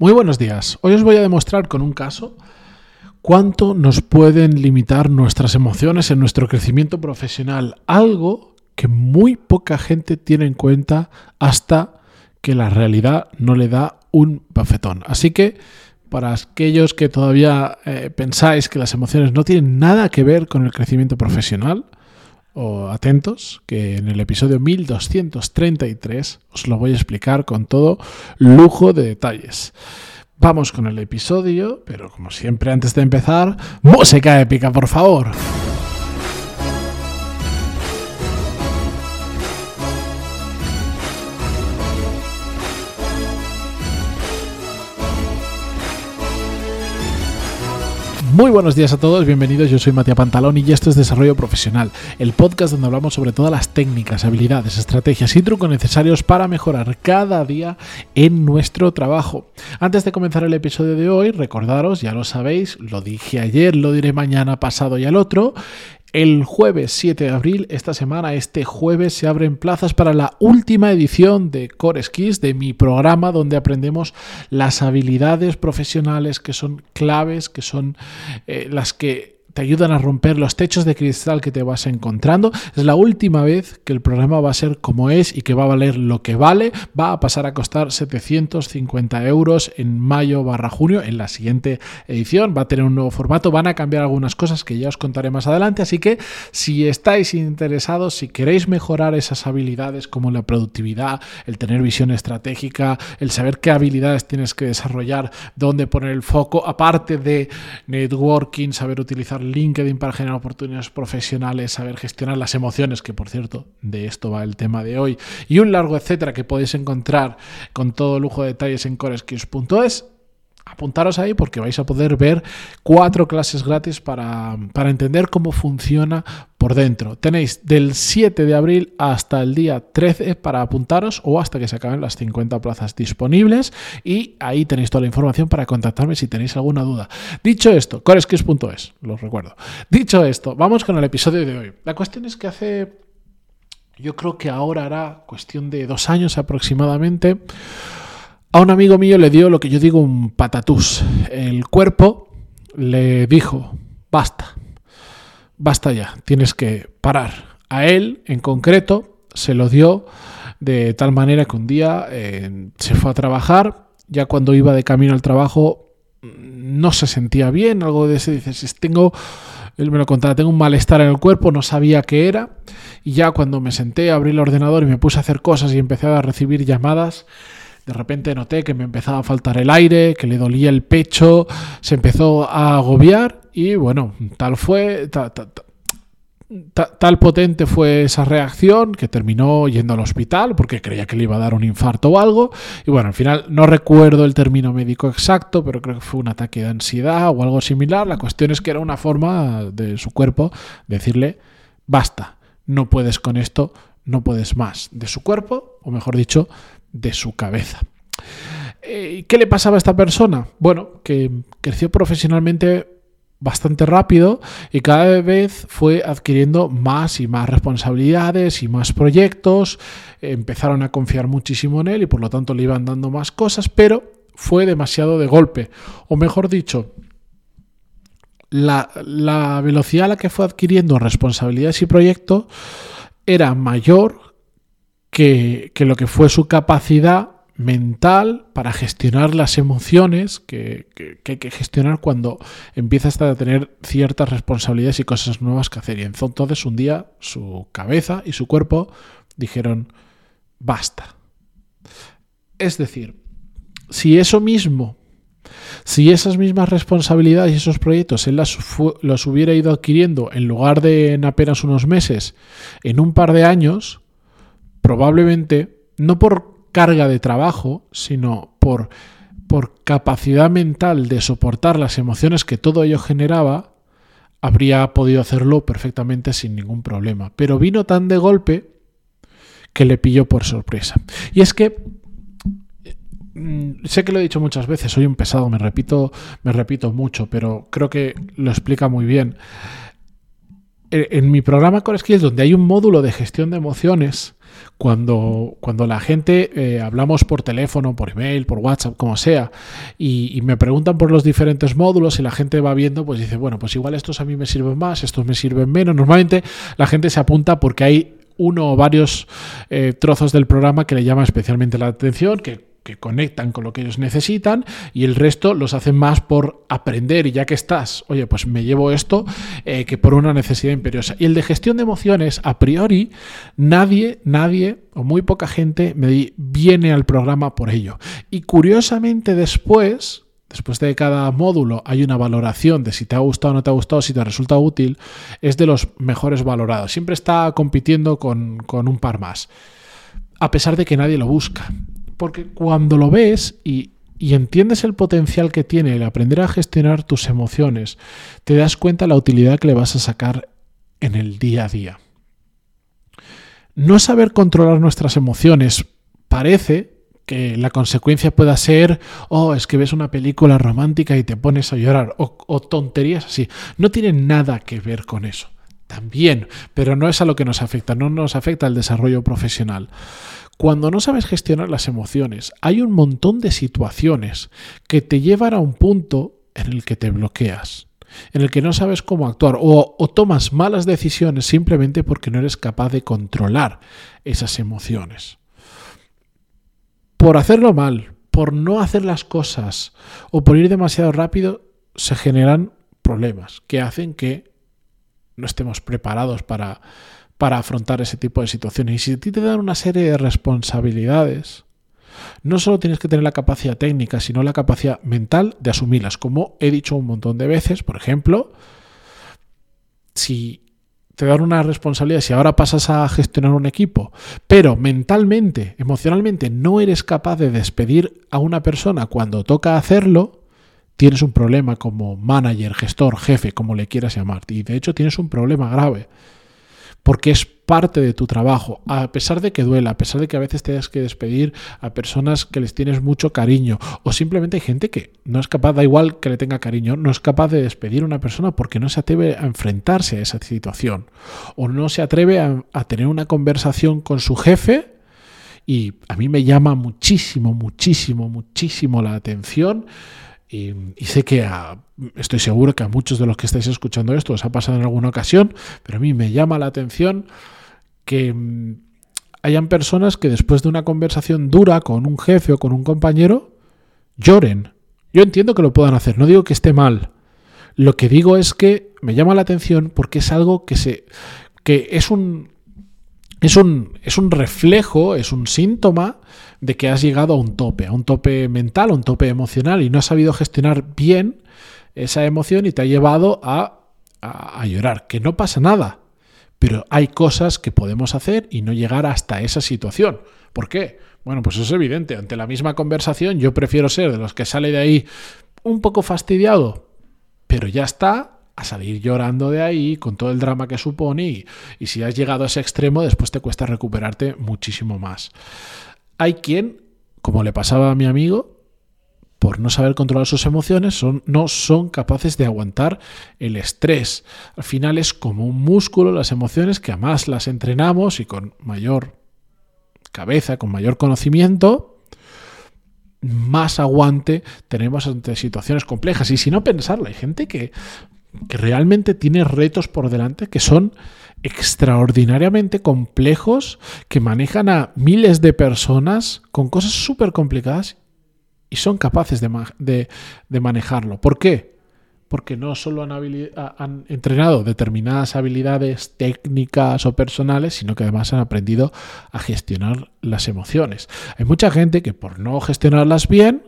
Muy buenos días. Hoy os voy a demostrar con un caso cuánto nos pueden limitar nuestras emociones en nuestro crecimiento profesional. Algo que muy poca gente tiene en cuenta hasta que la realidad no le da un bafetón. Así que para aquellos que todavía eh, pensáis que las emociones no tienen nada que ver con el crecimiento profesional, o atentos, que en el episodio 1233 os lo voy a explicar con todo lujo de detalles. Vamos con el episodio, pero como siempre antes de empezar, música épica, por favor. Muy buenos días a todos, bienvenidos. Yo soy Matías Pantalón y esto es Desarrollo Profesional, el podcast donde hablamos sobre todas las técnicas, habilidades, estrategias y trucos necesarios para mejorar cada día en nuestro trabajo. Antes de comenzar el episodio de hoy, recordaros, ya lo sabéis, lo dije ayer, lo diré mañana, pasado y al otro, el jueves 7 de abril, esta semana, este jueves, se abren plazas para la última edición de Core Skills, de mi programa donde aprendemos las habilidades profesionales que son claves, que son eh, las que ayudan a romper los techos de cristal que te vas encontrando. Es la última vez que el programa va a ser como es y que va a valer lo que vale. Va a pasar a costar 750 euros en mayo barra junio en la siguiente edición. Va a tener un nuevo formato, van a cambiar algunas cosas que ya os contaré más adelante. Así que si estáis interesados, si queréis mejorar esas habilidades como la productividad, el tener visión estratégica, el saber qué habilidades tienes que desarrollar, dónde poner el foco, aparte de networking, saber utilizar LinkedIn para generar oportunidades profesionales, saber gestionar las emociones, que por cierto, de esto va el tema de hoy, y un largo etcétera que podéis encontrar con todo lujo de detalles en coreskills.es apuntaros ahí porque vais a poder ver cuatro clases gratis para, entender cómo funciona por dentro. Tenéis del 7 de abril hasta el día 13 para apuntaros o hasta que se acaben las 50 plazas disponibles y ahí tenéis toda la información para contactarme si tenéis alguna duda. Dicho esto, coreskills.es, lo recuerdo. Dicho esto, vamos con el episodio de hoy. La cuestión es que hace, yo creo que ahora hará cuestión de dos años aproximadamente, a un amigo mío le dio lo que yo digo un patatús. El cuerpo le dijo, basta, basta ya, tienes que parar. A él, en concreto, se lo dio de tal manera que un día eh, se fue a trabajar, ya cuando iba de camino al trabajo no se sentía bien, algo de ese, dices, tengo, él me lo contaba, tengo un malestar en el cuerpo, no sabía qué era, y ya cuando me senté, abrí el ordenador y me puse a hacer cosas y empecé a recibir llamadas, de repente noté que me empezaba a faltar el aire, que le dolía el pecho, se empezó a agobiar y bueno, tal fue, tal potente fue esa reacción que terminó yendo al hospital porque creía que le iba a dar un infarto o algo. Y bueno, al final no recuerdo el término médico exacto, pero creo que fue un ataque de ansiedad o algo similar. La cuestión es que era una forma de su cuerpo decirle, basta, no puedes con esto, no puedes más. De su cuerpo, o mejor dicho, de su cabeza. Eh, ¿Qué le pasaba a esta persona? Bueno, que creció profesionalmente bastante rápido y cada vez fue adquiriendo más y más responsabilidades y más proyectos, empezaron a confiar muchísimo en él y por lo tanto le iban dando más cosas, pero fue demasiado de golpe, o mejor dicho, la, velocidad a la que fue adquiriendo responsabilidades y proyectos era mayor que, lo que fue su capacidad mental para gestionar las emociones que, hay que gestionar cuando empiezas a tener ciertas responsabilidades y cosas nuevas que hacer. Y entonces un día su cabeza y su cuerpo dijeron, basta. Es decir, si eso mismo, si esas mismas responsabilidades y esos proyectos él las, los hubiera ido adquiriendo en lugar de en apenas unos meses, en un par de años, probablemente, no por carga de trabajo, sino por, por capacidad mental de soportar las emociones que todo ello generaba, habría podido hacerlo perfectamente sin ningún problema. Pero vino tan de golpe que le pilló por sorpresa. Y es que mm, sé que lo he dicho muchas veces, soy un pesado, me repito, me repito mucho, pero creo que lo explica muy bien. En mi programa Core Skills, donde hay un módulo de gestión de emociones, Cuando, cuando la gente eh, hablamos por teléfono, por email, por WhatsApp, como sea, y, me preguntan por los diferentes módulos y la gente va viendo, pues dice, bueno, pues igual estos a mí me sirven más, estos me sirven menos. Normalmente la gente se apunta porque hay uno o varios eh, trozos del programa que le llama especialmente la atención, que conectan con lo que ellos necesitan y el resto los hacen más por aprender y ya que estás, oye, pues me llevo esto eh, que por una necesidad imperiosa. Y el de gestión de emociones, a priori, nadie, nadie o muy poca gente me viene al programa por ello. Y curiosamente después, después de cada módulo hay una valoración de si te ha gustado o no te ha gustado, si te resulta útil, es de los mejores valorados. Siempre está compitiendo con, con un par más, a pesar de que nadie lo busca. Porque cuando lo ves y, entiendes el potencial que tiene el aprender a gestionar tus emociones, te das cuenta la utilidad que le vas a sacar en el día a día. No saber controlar nuestras emociones parece que la consecuencia pueda ser, oh, es que ves una película romántica y te pones a llorar, o, o tonterías así. No tiene nada que ver con eso. También, pero no es a lo que nos afecta, no nos afecta el desarrollo profesional. Cuando no sabes gestionar las emociones, hay un montón de situaciones que te llevan a un punto en el que te bloqueas, en el que no sabes cómo actuar o, tomas malas decisiones simplemente porque no eres capaz de controlar esas emociones. Por hacerlo mal, por no hacer las cosas o por ir demasiado rápido, se generan problemas que hacen que no estemos preparados para para afrontar ese tipo de situaciones. Y si a ti te dan una serie de responsabilidades, no solo tienes que tener la capacidad técnica, sino la capacidad mental de asumirlas. Como he dicho un montón de veces, por ejemplo, si te dan una responsabilidad, si ahora pasas a gestionar un equipo, pero mentalmente, emocionalmente no eres capaz de despedir a una persona cuando toca hacerlo, tienes un problema como manager, gestor, jefe, como le quieras llamar. Y de hecho tienes un problema grave porque es parte de tu trabajo, a pesar de que duela, a pesar de que a veces tengas que despedir a personas que les tienes mucho cariño, o simplemente hay gente que no es capaz, da igual que le tenga cariño, no es capaz de despedir a una persona porque no se atreve a enfrentarse a esa situación, o no se atreve a, a tener una conversación con su jefe. Y a mí me llama muchísimo, muchísimo, muchísimo la atención y, sé que estoy seguro que a muchos de los que estáis escuchando esto os ha pasado en alguna ocasión, pero a mí me llama la atención que mm, hayan personas que después de una conversación dura con un jefe o con un compañero lloren. Yo entiendo que lo puedan hacer, no digo que esté mal. Lo que digo es que me llama la atención porque es algo que se que es un es un, es un reflejo, es un síntoma de que has llegado a un tope, a un tope mental, a un tope emocional y no has sabido gestionar bien esa emoción y te ha llevado a, a, llorar. Que no pasa nada, pero hay cosas que podemos hacer y no llegar hasta esa situación. ¿Por qué? Bueno, pues eso es evidente. Ante la misma conversación yo prefiero ser de los que sale de ahí un poco fastidiado, pero ya está, a salir llorando de ahí con todo el drama que supone y, si has llegado a ese extremo después te cuesta recuperarte muchísimo más. Hay quien, como le pasaba a mi amigo, por no saber controlar sus emociones, son, no son capaces de aguantar el estrés. Al final es como un músculo las emociones que además las entrenamos y con mayor cabeza, con mayor conocimiento, más aguante tenemos ante situaciones complejas. Y si no pensarlo, hay gente que que realmente tiene retos por delante que son extraordinariamente complejos, que manejan a miles de personas con cosas súper complicadas y son capaces de, de, manejarlo. ¿Por qué? Porque no solo han, han, entrenado determinadas habilidades técnicas o personales, sino que además han aprendido a gestionar las emociones. Hay mucha gente que por no gestionarlas bien,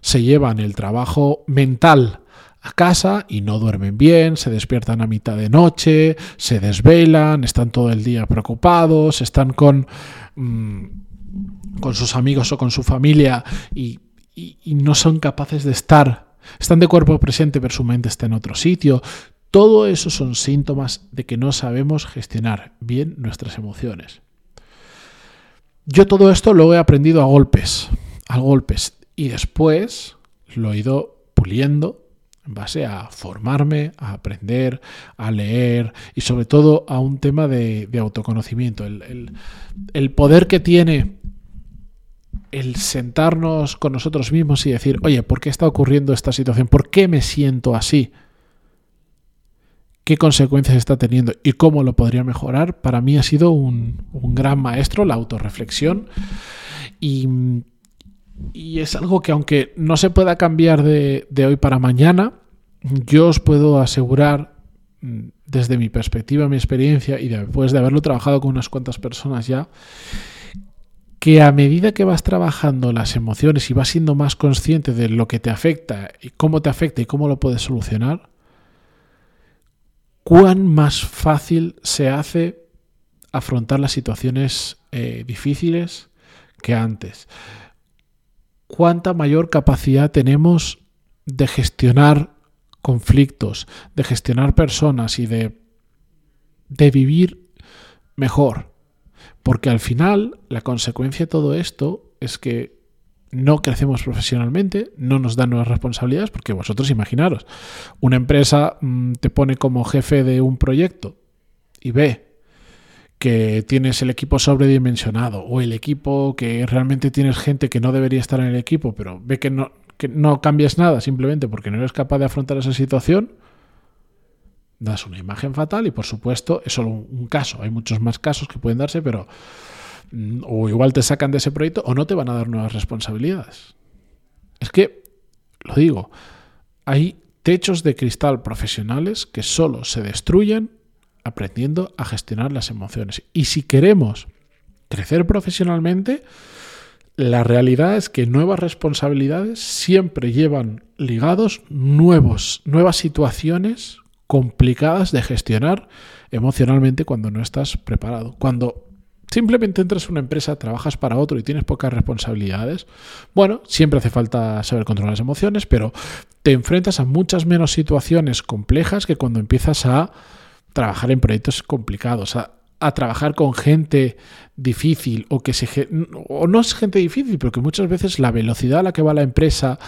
se llevan el trabajo mental a casa y no duermen bien, se despiertan a mitad de noche, se desvelan, están todo el día preocupados, están con, mm, con sus amigos o con su familia y, no son capaces de estar, están de cuerpo presente pero su mente está en otro sitio. Todo eso son síntomas de que no sabemos gestionar bien nuestras emociones. Yo todo esto lo he aprendido a golpes, a golpes, y después lo he ido puliendo en base a formarme, a aprender, a leer y sobre todo a un tema de, autoconocimiento. El, poder que tiene el sentarnos con nosotros mismos y decir, oye, ¿por qué está ocurriendo esta situación? ¿Por qué me siento así? ¿Qué consecuencias está teniendo y cómo lo podría mejorar? Para mí ha sido un, gran maestro la autorreflexión y, y, es algo que aunque no se pueda cambiar de, de hoy para mañana, yo os puedo asegurar mm, desde mi perspectiva, mi experiencia y después de haberlo trabajado con unas cuantas personas ya, que a medida que vas trabajando las emociones y vas siendo más consciente de lo que te afecta y cómo te afecta y cómo lo puedes solucionar, cuán más fácil se hace afrontar las situaciones eh, difíciles que antes. Cuánta mayor capacidad tenemos de gestionar conflictos, de gestionar personas y de, de vivir mejor. Porque al final la consecuencia de todo esto es que no crecemos profesionalmente, no nos dan nuevas responsabilidades, porque vosotros imaginaros, una empresa mm, te pone como jefe de un proyecto y ve que tienes el equipo sobredimensionado o el equipo que realmente tienes gente que no debería estar en el equipo, pero ve que no, que no cambies nada simplemente porque no eres capaz de afrontar esa situación, das una imagen fatal y por supuesto es solo un caso. Hay muchos más casos que pueden darse, pero mm, o igual te sacan de ese proyecto o no te van a dar nuevas responsabilidades. Es que, lo digo, hay techos de cristal profesionales que solo se destruyen aprendiendo a gestionar las emociones. Y si queremos crecer profesionalmente, la realidad es que nuevas responsabilidades siempre llevan ligados nuevos, nuevas situaciones complicadas de gestionar emocionalmente cuando no estás preparado. Cuando simplemente entras en una empresa, trabajas para otro y tienes pocas responsabilidades, bueno, siempre hace falta saber controlar las emociones, pero te enfrentas a muchas menos situaciones complejas que cuando empiezas a trabajar en proyectos complicados, a trabajar con gente difícil o que se o no es gente difícil, pero que muchas veces la velocidad a la que va la empresa,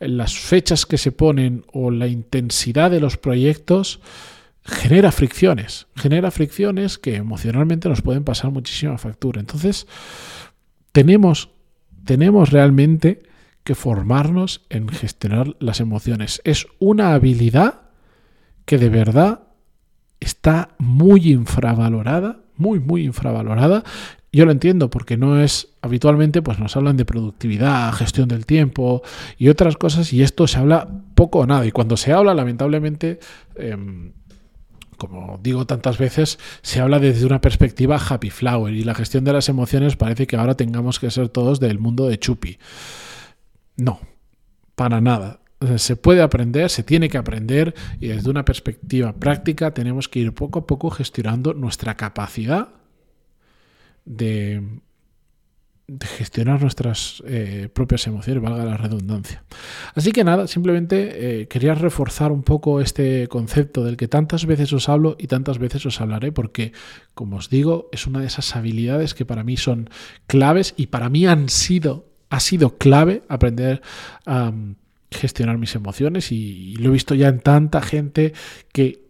las fechas que se ponen o la intensidad de los proyectos genera fricciones, genera fricciones que emocionalmente nos pueden pasar muchísima factura. Entonces, tenemos tenemos realmente que formarnos en gestionar las emociones. Es una habilidad que de verdad está muy infravalorada muy, muy infravalorada. Yo lo entiendo porque no es habitualmente, pues nos hablan de productividad, gestión del tiempo y otras cosas y esto se habla poco o nada. Y cuando se habla, lamentablemente, em, como digo tantas veces, se habla desde una perspectiva happy flower y la gestión de las emociones parece que ahora tengamos que ser todos del mundo de Chupi. No, para nada se puede aprender, se tiene que aprender y desde una perspectiva práctica tenemos que ir poco a poco gestionando nuestra capacidad de, gestionar nuestras eh, propias emociones, valga la redundancia. Así que nada, simplemente eh, quería reforzar un poco este concepto del que tantas veces os hablo y tantas veces os hablaré porque, como os digo, es una de esas habilidades que para mí son claves y para mí han sido, ha sido clave aprender a gestionar mis emociones y, lo he visto ya en tanta gente que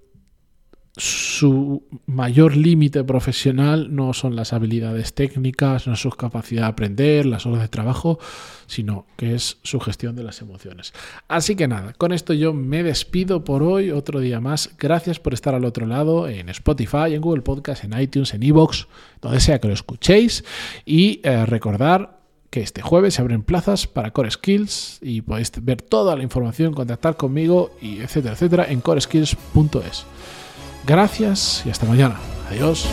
su mayor límite profesional no son las habilidades técnicas, no es su capacidad de aprender, las horas de trabajo, sino que es su gestión de las emociones. Así que nada, con esto yo me despido por hoy, otro día más. Gracias por estar al otro lado en Spotify, en Google Podcast, en iTunes, en Evox, donde sea que lo escuchéis. Y eh, recordar que este jueves se abren plazas para Core Skills y podéis ver toda la información, contactar conmigo y etcétera, etcétera en coreskills.es. Gracias y hasta mañana. Adiós.